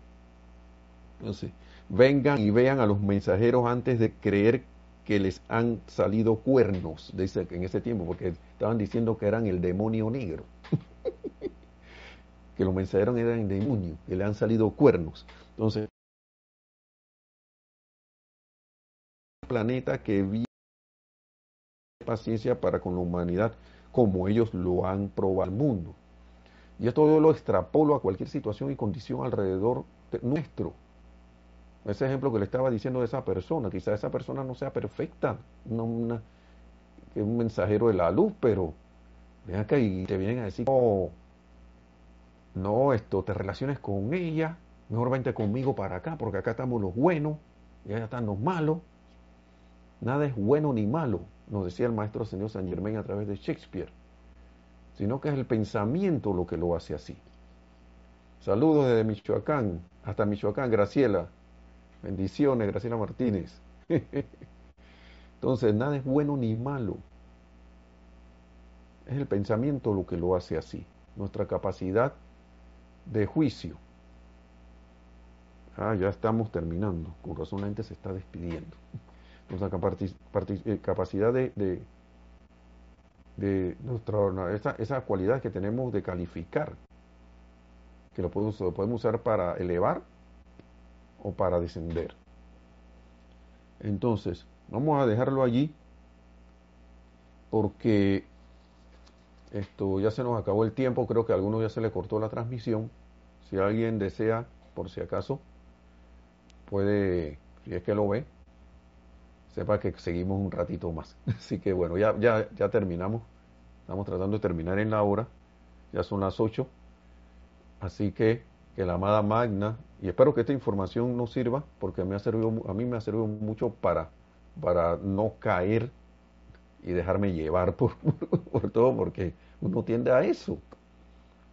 Entonces, vengan y vean a los mensajeros antes de creer que les han salido cuernos, dice que en ese tiempo, porque estaban diciendo que eran el demonio negro, (laughs) que los mensajeros eran el demonio, que le han salido cuernos. Entonces, planeta que vive paciencia para con la humanidad como ellos lo han probado al mundo. Y esto yo lo extrapolo a cualquier situación y condición alrededor nuestro. Ese ejemplo que le estaba diciendo de esa persona, quizás esa persona no sea perfecta, no es un mensajero de la luz, pero ven acá y te vienen a decir, no, no, esto, te relaciones con ella, mejor vente conmigo para acá, porque acá estamos los buenos y allá están los malos. Nada es bueno ni malo, nos decía el maestro señor San Germain a través de Shakespeare, sino que es el pensamiento lo que lo hace así. Saludos desde Michoacán, hasta Michoacán, Graciela. Bendiciones, Graciela Martínez. (laughs) Entonces, nada es bueno ni malo. Es el pensamiento lo que lo hace así. Nuestra capacidad de juicio. Ah, ya estamos terminando. Corazón se está despidiendo. Nuestra eh, capacidad de, de, nuestra, esa, esa, cualidad que tenemos de calificar, que lo podemos usar para elevar o para descender. Entonces, vamos a dejarlo allí porque esto ya se nos acabó el tiempo, creo que a algunos ya se le cortó la transmisión. Si alguien desea, por si acaso, puede, si es que lo ve, sepa que seguimos un ratito más. (laughs) Así que bueno, ya, ya, ya terminamos. Estamos tratando de terminar en la hora. Ya son las 8. Así que que la amada magna, y espero que esta información nos sirva, porque me ha servido, a mí me ha servido mucho para, para no caer y dejarme llevar (laughs) por, por todo, porque uno tiende a eso.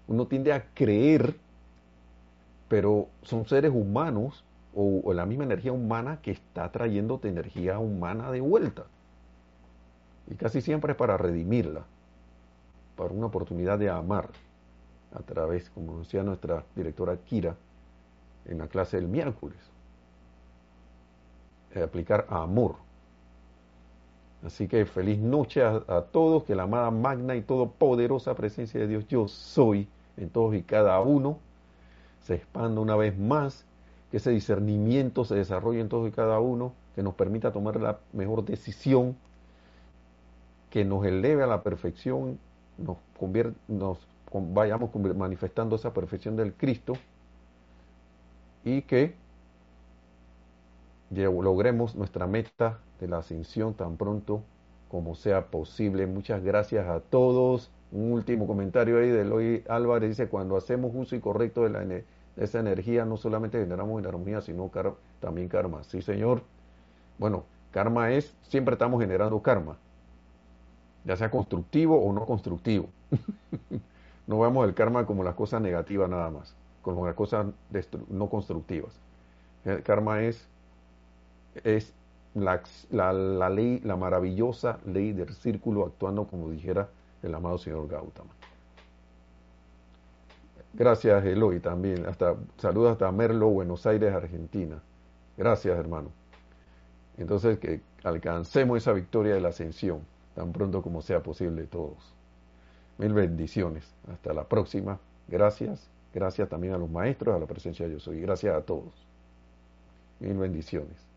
Uno tiende a creer pero son seres humanos o, la misma energía humana que está trayéndote energía humana de vuelta. Y casi siempre es para redimirla, para una oportunidad de amar, a través, como decía nuestra directora Kira en la clase del miércoles, de aplicar amor. Así que feliz noche a, a, todos, que la amada magna y todopoderosa presencia de Dios yo soy en todos y cada uno se expanda una vez más que ese discernimiento se desarrolle en todos y cada uno, que nos permita tomar la mejor decisión, que nos eleve a la perfección, nos, vayamos manifestando esa perfección del Cristo y que logremos nuestra meta de la ascensión tan pronto como sea posible. Muchas gracias a todos. Un último comentario ahí de Eloy Álvarez dice, cuando hacemos uso y correcto de la esa energía no solamente generamos armonía, sino también karma. Sí, señor. Bueno, karma es, siempre estamos generando karma, ya sea constructivo o no constructivo. (laughs) no vemos el karma como las cosas negativas nada más, como las cosas no constructivas. El karma es, es la, la ley, la maravillosa ley del círculo actuando como dijera el amado señor Gautama. Gracias, Eloy, también. Hasta, saludos hasta Merlo, Buenos Aires, Argentina. Gracias, hermano. Entonces, que alcancemos esa victoria de la ascensión tan pronto como sea posible todos. Mil bendiciones. Hasta la próxima. Gracias. Gracias también a los maestros, a la presencia de Yo Soy. Gracias a todos. Mil bendiciones.